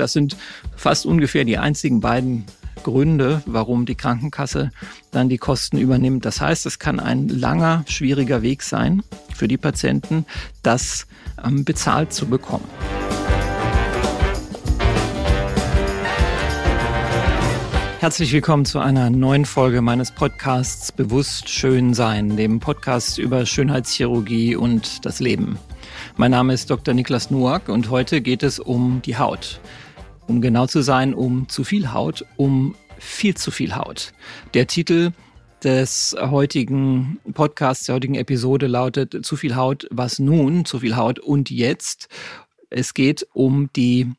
Das sind fast ungefähr die einzigen beiden Gründe, warum die Krankenkasse dann die Kosten übernimmt. Das heißt, es kann ein langer, schwieriger Weg sein für die Patienten, das ähm, bezahlt zu bekommen. Herzlich willkommen zu einer neuen Folge meines Podcasts Bewusst Schön Sein, dem Podcast über Schönheitschirurgie und das Leben. Mein Name ist Dr. Niklas Nuak und heute geht es um die Haut. Um genau zu sein, um zu viel Haut, um viel zu viel Haut. Der Titel des heutigen Podcasts, der heutigen Episode lautet Zu viel Haut, was nun? Zu viel Haut und jetzt. Es geht um die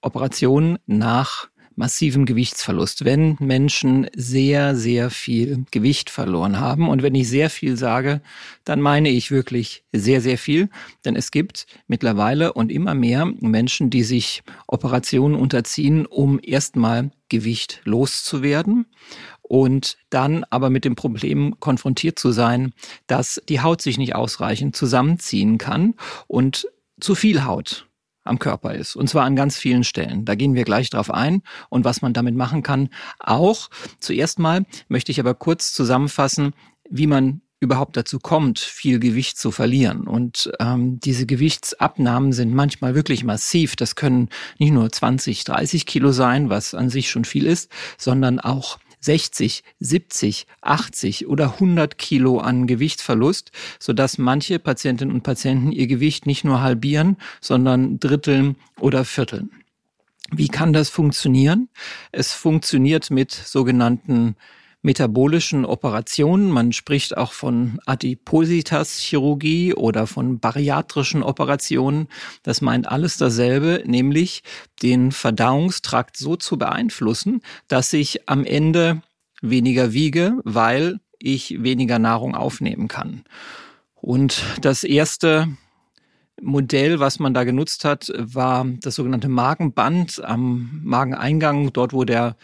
Operation nach massivem Gewichtsverlust, wenn Menschen sehr, sehr viel Gewicht verloren haben. Und wenn ich sehr viel sage, dann meine ich wirklich sehr, sehr viel. Denn es gibt mittlerweile und immer mehr Menschen, die sich Operationen unterziehen, um erstmal Gewicht loszuwerden und dann aber mit dem Problem konfrontiert zu sein, dass die Haut sich nicht ausreichend zusammenziehen kann und zu viel Haut am Körper ist. Und zwar an ganz vielen Stellen. Da gehen wir gleich drauf ein und was man damit machen kann. Auch zuerst mal möchte ich aber kurz zusammenfassen, wie man überhaupt dazu kommt, viel Gewicht zu verlieren. Und ähm, diese Gewichtsabnahmen sind manchmal wirklich massiv. Das können nicht nur 20, 30 Kilo sein, was an sich schon viel ist, sondern auch 60, 70, 80 oder 100 Kilo an Gewichtsverlust, sodass manche Patientinnen und Patienten ihr Gewicht nicht nur halbieren, sondern dritteln oder vierteln. Wie kann das funktionieren? Es funktioniert mit sogenannten metabolischen Operationen. Man spricht auch von Adipositas-Chirurgie oder von bariatrischen Operationen. Das meint alles dasselbe, nämlich den Verdauungstrakt so zu beeinflussen, dass ich am Ende weniger wiege, weil ich weniger Nahrung aufnehmen kann. Und das erste Modell, was man da genutzt hat, war das sogenannte Magenband am Mageneingang, dort wo der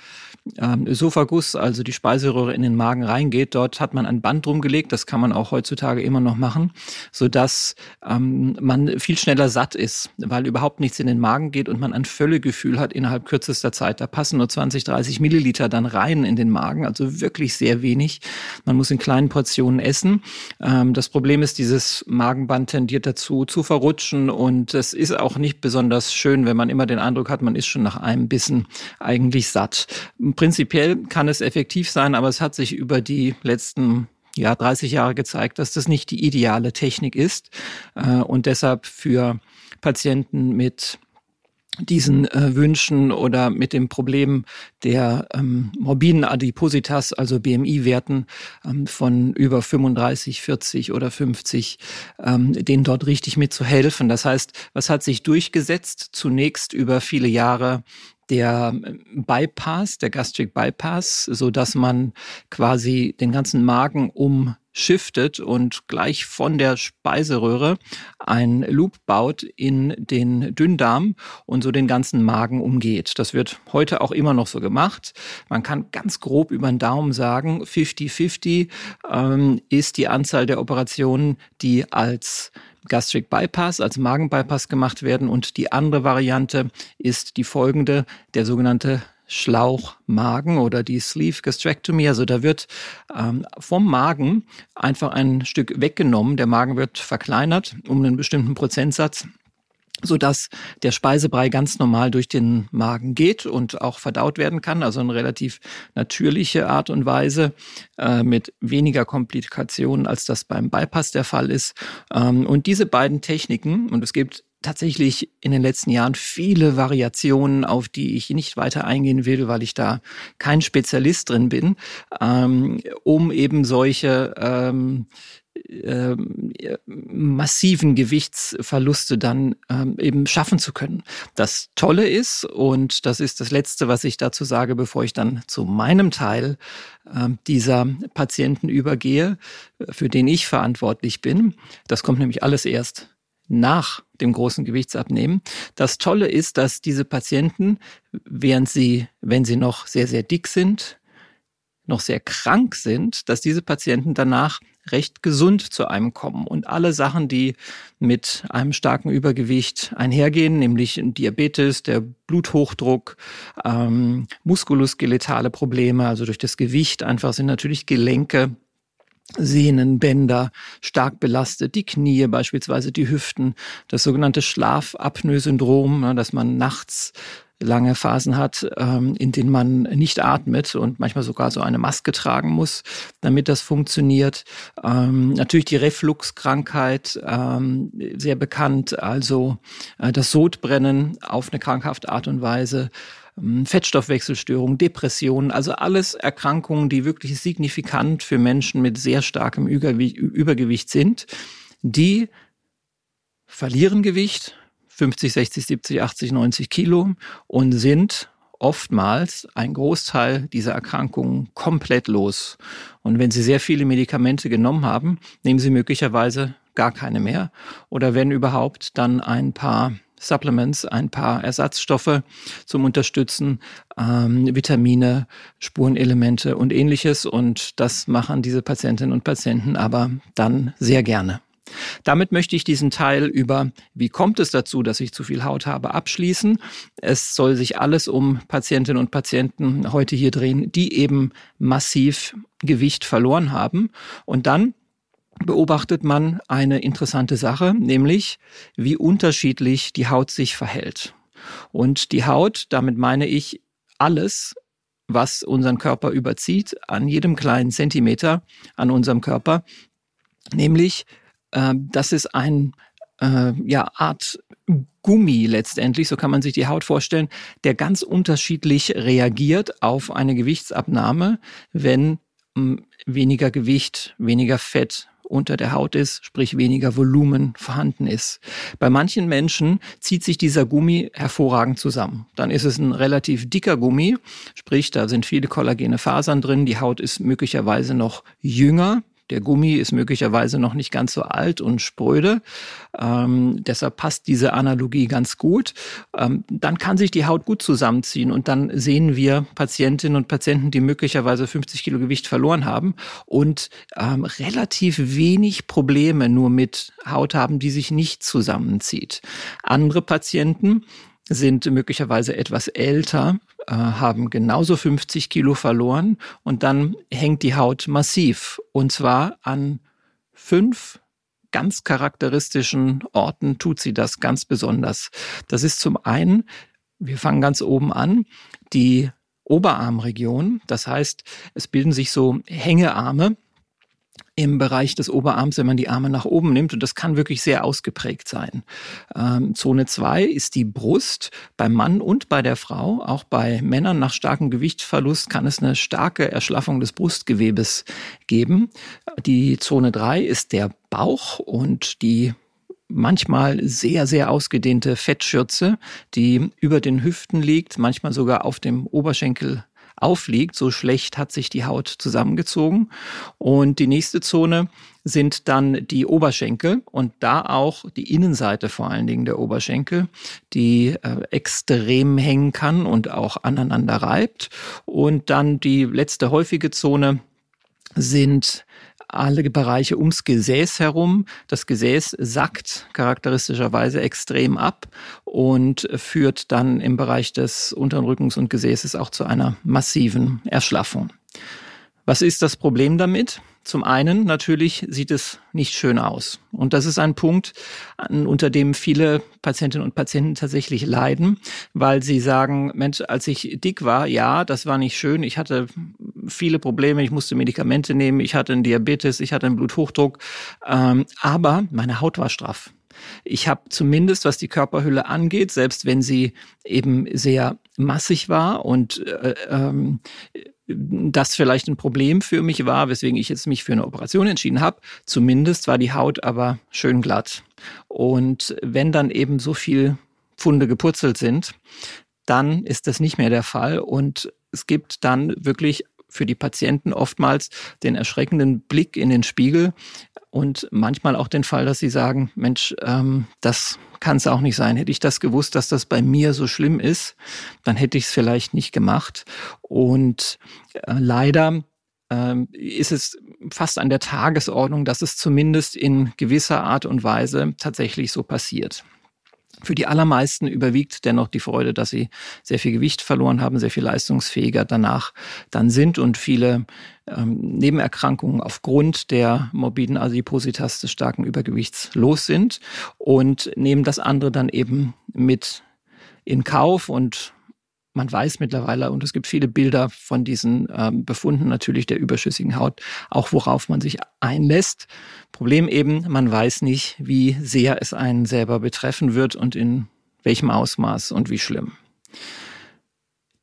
ähm, Ösophagus, also die Speiseröhre in den Magen reingeht. Dort hat man ein Band drumgelegt, das kann man auch heutzutage immer noch machen, sodass ähm, man viel schneller satt ist, weil überhaupt nichts in den Magen geht und man ein Völlegefühl hat innerhalb kürzester Zeit. Da passen nur 20, 30 Milliliter dann rein in den Magen, also wirklich sehr wenig. Man muss in kleinen Portionen essen. Ähm, das Problem ist, dieses Magenband tendiert dazu zu verrutschen und es ist auch nicht besonders schön, wenn man immer den Eindruck hat, man ist schon nach einem Bissen eigentlich satt. Prinzipiell kann es effektiv sein, aber es hat sich über die letzten ja, 30 Jahre gezeigt, dass das nicht die ideale Technik ist äh, und deshalb für Patienten mit diesen äh, Wünschen oder mit dem Problem der ähm, morbiden Adipositas, also BMI-Werten ähm, von über 35, 40 oder 50, ähm, denen dort richtig mitzuhelfen. Das heißt, was hat sich durchgesetzt? Zunächst über viele Jahre der Bypass, der Gastric Bypass, so dass man quasi den ganzen Magen umschiftet und gleich von der Speiseröhre ein Loop baut in den Dünndarm und so den ganzen Magen umgeht. Das wird heute auch immer noch so gemacht. Man kann ganz grob über den Daumen sagen, 50-50 ähm, ist die Anzahl der Operationen, die als Gastric Bypass, als Magenbypass gemacht werden. Und die andere Variante ist die folgende, der sogenannte Schlauchmagen oder die Sleeve Gastrectomy. Also da wird ähm, vom Magen einfach ein Stück weggenommen. Der Magen wird verkleinert um einen bestimmten Prozentsatz so dass der Speisebrei ganz normal durch den Magen geht und auch verdaut werden kann. Also eine relativ natürliche Art und Weise äh, mit weniger Komplikationen, als das beim Bypass der Fall ist. Ähm, und diese beiden Techniken, und es gibt tatsächlich in den letzten Jahren viele Variationen, auf die ich nicht weiter eingehen will, weil ich da kein Spezialist drin bin, ähm, um eben solche ähm, ähm, massiven Gewichtsverluste dann ähm, eben schaffen zu können. Das Tolle ist, und das ist das Letzte, was ich dazu sage, bevor ich dann zu meinem Teil äh, dieser Patienten übergehe, für den ich verantwortlich bin. Das kommt nämlich alles erst nach dem großen Gewichtsabnehmen. Das Tolle ist, dass diese Patienten, während sie, wenn sie noch sehr, sehr dick sind, noch sehr krank sind, dass diese Patienten danach recht gesund zu einem kommen. Und alle Sachen, die mit einem starken Übergewicht einhergehen, nämlich Diabetes, der Bluthochdruck, ähm, muskuloskeletale Probleme, also durch das Gewicht einfach sind natürlich Gelenke Sehnen, Bänder stark belastet, die Knie beispielsweise, die Hüften, das sogenannte Schlafapnoe-Syndrom, ne, dass man nachts lange Phasen hat, ähm, in denen man nicht atmet und manchmal sogar so eine Maske tragen muss, damit das funktioniert. Ähm, natürlich die Refluxkrankheit, ähm, sehr bekannt, also äh, das Sodbrennen auf eine krankhafte Art und Weise. Ähm, Fettstoffwechselstörungen, Depressionen, also alles Erkrankungen, die wirklich signifikant für Menschen mit sehr starkem Übergewicht sind, die verlieren Gewicht, 50, 60, 70, 80, 90 Kilo und sind oftmals ein Großteil dieser Erkrankungen komplett los. Und wenn Sie sehr viele Medikamente genommen haben, nehmen Sie möglicherweise gar keine mehr oder wenn überhaupt, dann ein paar Supplements, ein paar Ersatzstoffe zum Unterstützen, ähm, Vitamine, Spurenelemente und ähnliches. Und das machen diese Patientinnen und Patienten aber dann sehr gerne. Damit möchte ich diesen Teil über, wie kommt es dazu, dass ich zu viel Haut habe, abschließen. Es soll sich alles um Patientinnen und Patienten heute hier drehen, die eben massiv Gewicht verloren haben. Und dann beobachtet man eine interessante Sache, nämlich wie unterschiedlich die Haut sich verhält. Und die Haut, damit meine ich alles, was unseren Körper überzieht, an jedem kleinen Zentimeter an unserem Körper, nämlich äh, das ist ein äh, ja, Art Gummi letztendlich, so kann man sich die Haut vorstellen, der ganz unterschiedlich reagiert auf eine Gewichtsabnahme, wenn mh, weniger Gewicht, weniger Fett, unter der Haut ist, sprich weniger Volumen vorhanden ist. Bei manchen Menschen zieht sich dieser Gummi hervorragend zusammen. Dann ist es ein relativ dicker Gummi, sprich da sind viele kollagene Fasern drin, die Haut ist möglicherweise noch jünger, der Gummi ist möglicherweise noch nicht ganz so alt und spröde. Ähm, deshalb passt diese Analogie ganz gut. Ähm, dann kann sich die Haut gut zusammenziehen und dann sehen wir Patientinnen und Patienten, die möglicherweise 50 Kilo Gewicht verloren haben und ähm, relativ wenig Probleme nur mit Haut haben, die sich nicht zusammenzieht. Andere Patienten sind möglicherweise etwas älter, äh, haben genauso 50 Kilo verloren und dann hängt die Haut massiv. Und zwar an fünf ganz charakteristischen Orten tut sie das ganz besonders. Das ist zum einen, wir fangen ganz oben an, die Oberarmregion. Das heißt, es bilden sich so Hängearme im Bereich des Oberarms, wenn man die Arme nach oben nimmt. Und das kann wirklich sehr ausgeprägt sein. Ähm, Zone 2 ist die Brust beim Mann und bei der Frau. Auch bei Männern nach starkem Gewichtsverlust kann es eine starke Erschlaffung des Brustgewebes geben. Die Zone 3 ist der Bauch und die manchmal sehr, sehr ausgedehnte Fettschürze, die über den Hüften liegt, manchmal sogar auf dem Oberschenkel aufliegt. So schlecht hat sich die Haut zusammengezogen. Und die nächste Zone sind dann die Oberschenkel und da auch die Innenseite vor allen Dingen der Oberschenkel, die äh, extrem hängen kann und auch aneinander reibt. Und dann die letzte häufige Zone sind alle Bereiche ums Gesäß herum. Das Gesäß sackt charakteristischerweise extrem ab und führt dann im Bereich des unteren Rückens und Gesäßes auch zu einer massiven Erschlaffung. Was ist das Problem damit? Zum einen natürlich sieht es nicht schön aus. Und das ist ein Punkt, unter dem viele Patientinnen und Patienten tatsächlich leiden, weil sie sagen, Mensch, als ich dick war, ja, das war nicht schön. Ich hatte viele Probleme, ich musste Medikamente nehmen, ich hatte einen Diabetes, ich hatte einen Bluthochdruck, ähm, aber meine Haut war straff. Ich habe zumindest, was die Körperhülle angeht, selbst wenn sie eben sehr massig war und äh, ähm, das vielleicht ein Problem für mich war, weswegen ich jetzt mich für eine Operation entschieden habe. Zumindest war die Haut aber schön glatt. Und wenn dann eben so viel Funde gepurzelt sind, dann ist das nicht mehr der Fall und es gibt dann wirklich für die Patienten oftmals den erschreckenden Blick in den Spiegel und manchmal auch den Fall, dass sie sagen, Mensch, ähm, das kann es auch nicht sein. Hätte ich das gewusst, dass das bei mir so schlimm ist, dann hätte ich es vielleicht nicht gemacht. Und äh, leider ähm, ist es fast an der Tagesordnung, dass es zumindest in gewisser Art und Weise tatsächlich so passiert. Für die allermeisten überwiegt dennoch die Freude, dass sie sehr viel Gewicht verloren haben, sehr viel leistungsfähiger danach dann sind und viele ähm, Nebenerkrankungen aufgrund der morbiden Adipositas des starken Übergewichts los sind und nehmen das andere dann eben mit in Kauf und man weiß mittlerweile, und es gibt viele Bilder von diesen ähm, Befunden natürlich der überschüssigen Haut, auch worauf man sich einlässt. Problem eben, man weiß nicht, wie sehr es einen selber betreffen wird und in welchem Ausmaß und wie schlimm.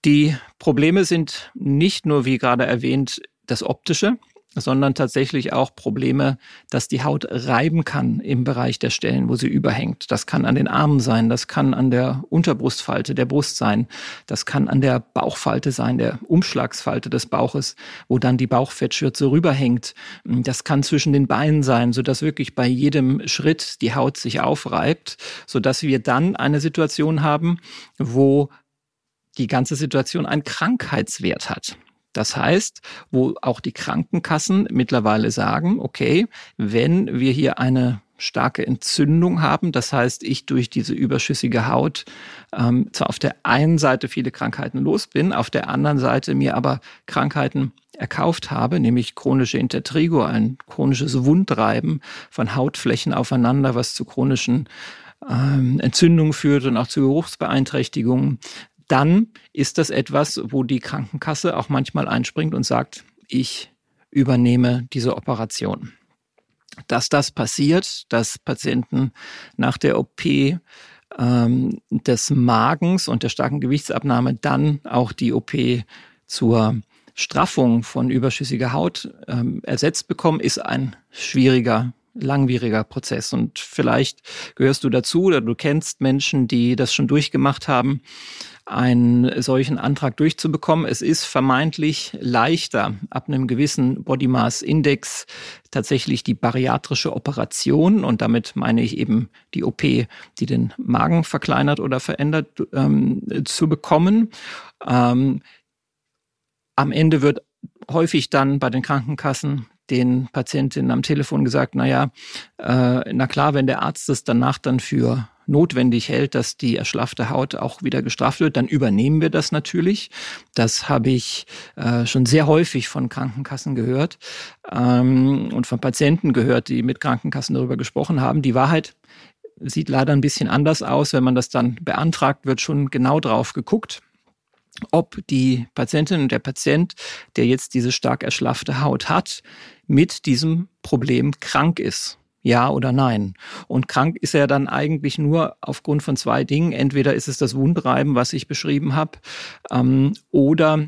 Die Probleme sind nicht nur, wie gerade erwähnt, das Optische, sondern tatsächlich auch Probleme, dass die Haut reiben kann im Bereich der Stellen, wo sie überhängt. Das kann an den Armen sein, das kann an der Unterbrustfalte der Brust sein, das kann an der Bauchfalte sein, der Umschlagsfalte des Bauches, wo dann die Bauchfettschürze rüberhängt. Das kann zwischen den Beinen sein, sodass wirklich bei jedem Schritt die Haut sich aufreibt, sodass wir dann eine Situation haben, wo die ganze Situation einen Krankheitswert hat. Das heißt, wo auch die Krankenkassen mittlerweile sagen, okay, wenn wir hier eine starke Entzündung haben. Das heißt, ich durch diese überschüssige Haut ähm, zwar auf der einen Seite viele Krankheiten los bin, auf der anderen Seite mir aber Krankheiten erkauft habe, nämlich chronische Intertrigo, ein chronisches Wundreiben von Hautflächen aufeinander, was zu chronischen ähm, Entzündungen führt und auch zu Geruchsbeeinträchtigungen dann ist das etwas, wo die Krankenkasse auch manchmal einspringt und sagt, ich übernehme diese Operation. Dass das passiert, dass Patienten nach der OP ähm, des Magens und der starken Gewichtsabnahme dann auch die OP zur Straffung von überschüssiger Haut ähm, ersetzt bekommen, ist ein schwieriger langwieriger Prozess. Und vielleicht gehörst du dazu oder du kennst Menschen, die das schon durchgemacht haben einen solchen Antrag durchzubekommen. Es ist vermeintlich leichter, ab einem gewissen Body Mass Index tatsächlich die bariatrische Operation, und damit meine ich eben die OP, die den Magen verkleinert oder verändert, ähm, zu bekommen. Ähm, am Ende wird häufig dann bei den Krankenkassen den Patientinnen am Telefon gesagt, naja, äh, na klar, wenn der Arzt es danach dann für notwendig hält, dass die erschlaffte Haut auch wieder gestraft wird, dann übernehmen wir das natürlich. Das habe ich äh, schon sehr häufig von Krankenkassen gehört ähm, und von Patienten gehört, die mit Krankenkassen darüber gesprochen haben. Die Wahrheit sieht leider ein bisschen anders aus. Wenn man das dann beantragt, wird schon genau drauf geguckt ob die Patientin und der Patient, der jetzt diese stark erschlaffte Haut hat, mit diesem Problem krank ist ja oder nein. Und krank ist er dann eigentlich nur aufgrund von zwei Dingen. Entweder ist es das Wundreiben, was ich beschrieben habe, ähm, oder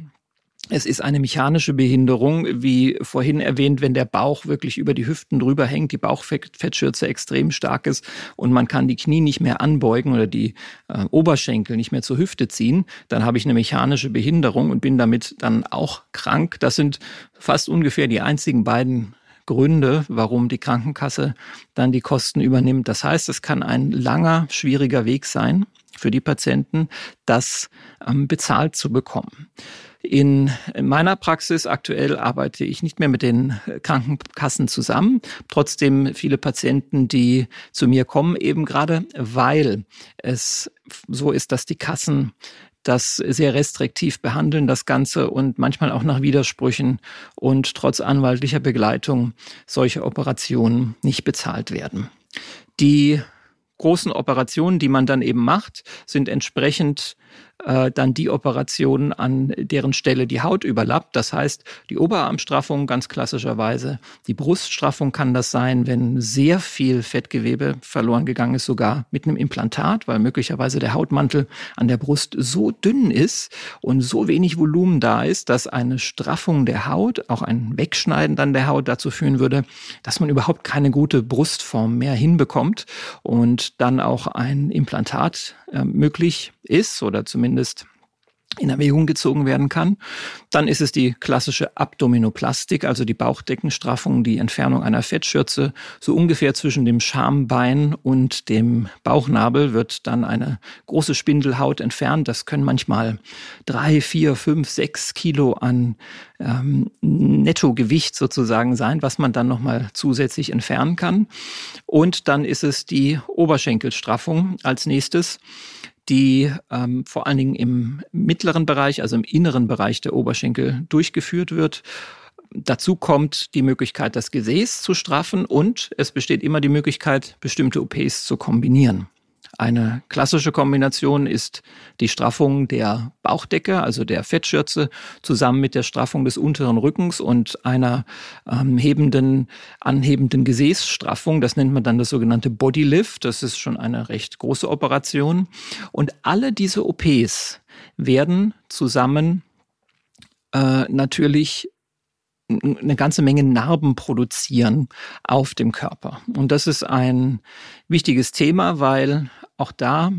es ist eine mechanische Behinderung, wie vorhin erwähnt, wenn der Bauch wirklich über die Hüften drüber hängt, die Bauchfettschürze extrem stark ist und man kann die Knie nicht mehr anbeugen oder die äh, Oberschenkel nicht mehr zur Hüfte ziehen, dann habe ich eine mechanische Behinderung und bin damit dann auch krank. Das sind fast ungefähr die einzigen beiden Gründe, warum die Krankenkasse dann die Kosten übernimmt. Das heißt, es kann ein langer, schwieriger Weg sein für die Patienten, das ähm, bezahlt zu bekommen. In meiner Praxis aktuell arbeite ich nicht mehr mit den Krankenkassen zusammen. Trotzdem viele Patienten, die zu mir kommen, eben gerade weil es so ist, dass die Kassen das sehr restriktiv behandeln, das Ganze und manchmal auch nach Widersprüchen und trotz anwaltlicher Begleitung solche Operationen nicht bezahlt werden. Die großen Operationen, die man dann eben macht, sind entsprechend äh, dann die Operation, an deren Stelle die Haut überlappt. Das heißt, die Oberarmstraffung ganz klassischerweise, die Bruststraffung kann das sein, wenn sehr viel Fettgewebe verloren gegangen ist, sogar mit einem Implantat, weil möglicherweise der Hautmantel an der Brust so dünn ist und so wenig Volumen da ist, dass eine Straffung der Haut, auch ein Wegschneiden dann der Haut dazu führen würde, dass man überhaupt keine gute Brustform mehr hinbekommt und dann auch ein Implantat äh, möglich ist oder zumindest in Erwägung gezogen werden kann. Dann ist es die klassische Abdominoplastik, also die Bauchdeckenstraffung, die Entfernung einer Fettschürze. So ungefähr zwischen dem Schambein und dem Bauchnabel wird dann eine große Spindelhaut entfernt. Das können manchmal drei, vier, fünf, sechs Kilo an ähm, Nettogewicht sozusagen sein, was man dann nochmal zusätzlich entfernen kann. Und dann ist es die Oberschenkelstraffung als nächstes die ähm, vor allen Dingen im mittleren Bereich, also im inneren Bereich der Oberschenkel durchgeführt wird. Dazu kommt die Möglichkeit, das Gesäß zu straffen und es besteht immer die Möglichkeit, bestimmte OPs zu kombinieren. Eine klassische Kombination ist die Straffung der Bauchdecke, also der Fettschürze, zusammen mit der Straffung des unteren Rückens und einer ähm, hebenden, anhebenden Gesäßstraffung. Das nennt man dann das sogenannte Bodylift. Das ist schon eine recht große Operation. Und alle diese OPs werden zusammen äh, natürlich eine ganze Menge Narben produzieren auf dem Körper. Und das ist ein wichtiges Thema, weil auch da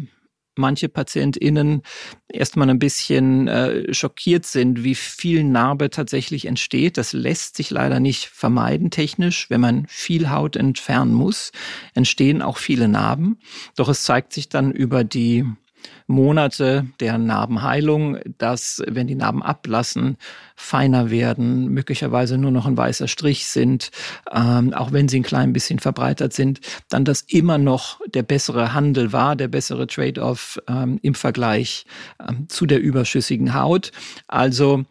manche PatientInnen erstmal ein bisschen äh, schockiert sind, wie viel Narbe tatsächlich entsteht. Das lässt sich leider nicht vermeiden technisch. Wenn man viel Haut entfernen muss, entstehen auch viele Narben. Doch es zeigt sich dann über die Monate der Narbenheilung, dass, wenn die Narben ablassen, feiner werden, möglicherweise nur noch ein weißer Strich sind, ähm, auch wenn sie ein klein bisschen verbreitert sind, dann das immer noch der bessere Handel war, der bessere Trade-off ähm, im Vergleich ähm, zu der überschüssigen Haut. Also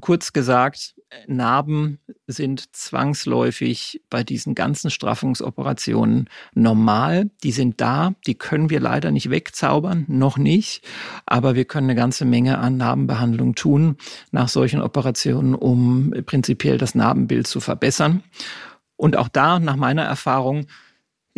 kurz gesagt, Narben sind zwangsläufig bei diesen ganzen Straffungsoperationen normal. Die sind da, die können wir leider nicht wegzaubern, noch nicht. Aber wir können eine ganze Menge an Narbenbehandlung tun nach solchen Operationen, um prinzipiell das Narbenbild zu verbessern. Und auch da, nach meiner Erfahrung,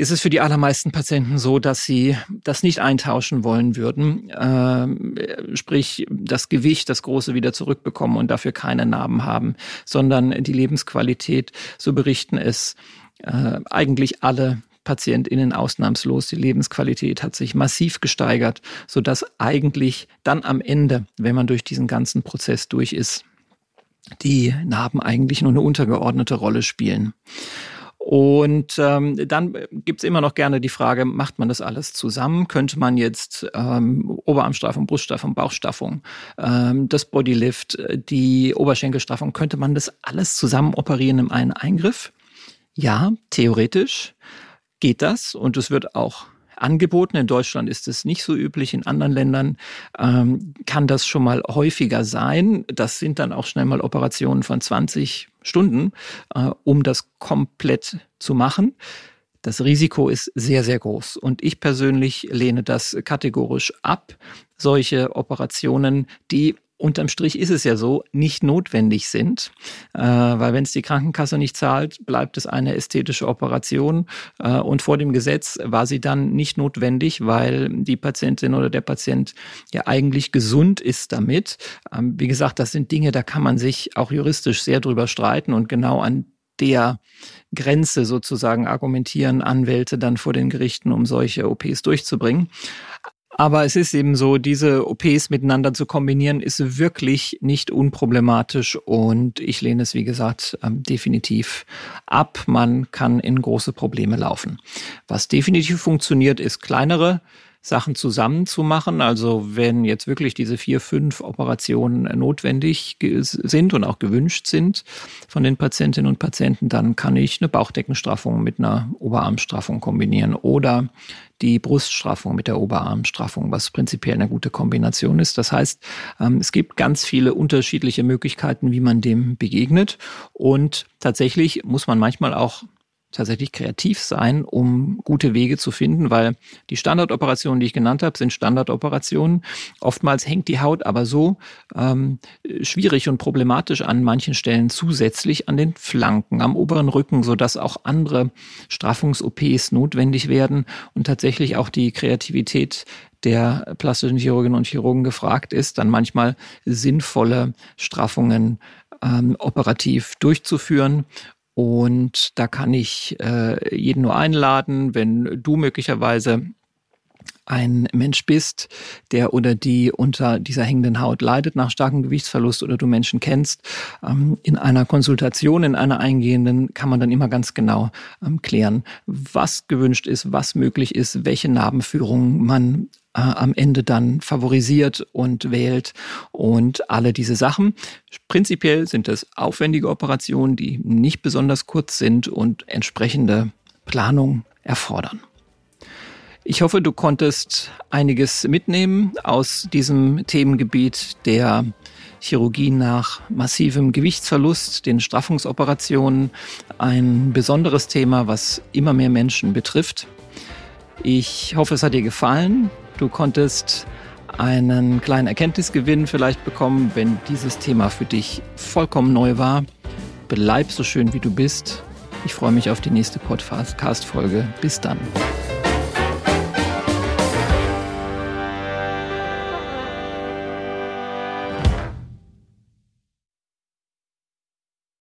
ist es für die allermeisten Patienten so, dass sie das nicht eintauschen wollen würden, äh, sprich das Gewicht, das große wieder zurückbekommen und dafür keine Narben haben, sondern die Lebensqualität, so berichten es äh, eigentlich alle PatientInnen ausnahmslos. Die Lebensqualität hat sich massiv gesteigert, so dass eigentlich dann am Ende, wenn man durch diesen ganzen Prozess durch ist, die Narben eigentlich nur eine untergeordnete Rolle spielen. Und ähm, dann gibt's immer noch gerne die Frage, macht man das alles zusammen? Könnte man jetzt ähm, Oberarmstraffung, Bruststraffung, Bauchstraffung, ähm, das Bodylift, die Oberschenkelstraffung, könnte man das alles zusammen operieren in einem Eingriff? Ja, theoretisch geht das und es wird auch angeboten. In Deutschland ist es nicht so üblich. In anderen Ländern ähm, kann das schon mal häufiger sein. Das sind dann auch schnell mal Operationen von 20 Stunden, äh, um das komplett zu machen. Das Risiko ist sehr, sehr groß. Und ich persönlich lehne das kategorisch ab. Solche Operationen, die unterm Strich ist es ja so, nicht notwendig sind, äh, weil wenn es die Krankenkasse nicht zahlt, bleibt es eine ästhetische Operation äh, und vor dem Gesetz war sie dann nicht notwendig, weil die Patientin oder der Patient ja eigentlich gesund ist damit. Ähm, wie gesagt, das sind Dinge, da kann man sich auch juristisch sehr drüber streiten und genau an der Grenze sozusagen argumentieren Anwälte dann vor den Gerichten, um solche OPs durchzubringen. Aber es ist eben so, diese OPs miteinander zu kombinieren, ist wirklich nicht unproblematisch und ich lehne es, wie gesagt, ähm, definitiv ab. Man kann in große Probleme laufen. Was definitiv funktioniert, ist kleinere Sachen zusammenzumachen. Also wenn jetzt wirklich diese vier, fünf Operationen notwendig sind und auch gewünscht sind von den Patientinnen und Patienten, dann kann ich eine Bauchdeckenstraffung mit einer Oberarmstraffung kombinieren oder die Bruststraffung mit der Oberarmstraffung, was prinzipiell eine gute Kombination ist. Das heißt, ähm, es gibt ganz viele unterschiedliche Möglichkeiten, wie man dem begegnet. Und tatsächlich muss man manchmal auch tatsächlich kreativ sein, um gute Wege zu finden, weil die Standardoperationen, die ich genannt habe, sind Standardoperationen. Oftmals hängt die Haut aber so ähm, schwierig und problematisch an manchen Stellen zusätzlich an den Flanken, am oberen Rücken, so dass auch andere Straffungs-OPs notwendig werden und tatsächlich auch die Kreativität der plastischen Chirurginnen und Chirurgen gefragt ist, dann manchmal sinnvolle Straffungen ähm, operativ durchzuführen und da kann ich äh, jeden nur einladen, wenn du möglicherweise ein Mensch bist, der oder die unter dieser hängenden Haut leidet nach starkem Gewichtsverlust oder du Menschen kennst, ähm, in einer Konsultation, in einer eingehenden, kann man dann immer ganz genau ähm, klären, was gewünscht ist, was möglich ist, welche Narbenführung man äh, am Ende dann favorisiert und wählt und alle diese Sachen. Prinzipiell sind es aufwendige Operationen, die nicht besonders kurz sind und entsprechende Planung erfordern. Ich hoffe, du konntest einiges mitnehmen aus diesem Themengebiet der Chirurgie nach massivem Gewichtsverlust, den Straffungsoperationen. Ein besonderes Thema, was immer mehr Menschen betrifft. Ich hoffe, es hat dir gefallen. Du konntest einen kleinen Erkenntnisgewinn vielleicht bekommen, wenn dieses Thema für dich vollkommen neu war. Bleib so schön, wie du bist. Ich freue mich auf die nächste Podcast-Folge. Bis dann.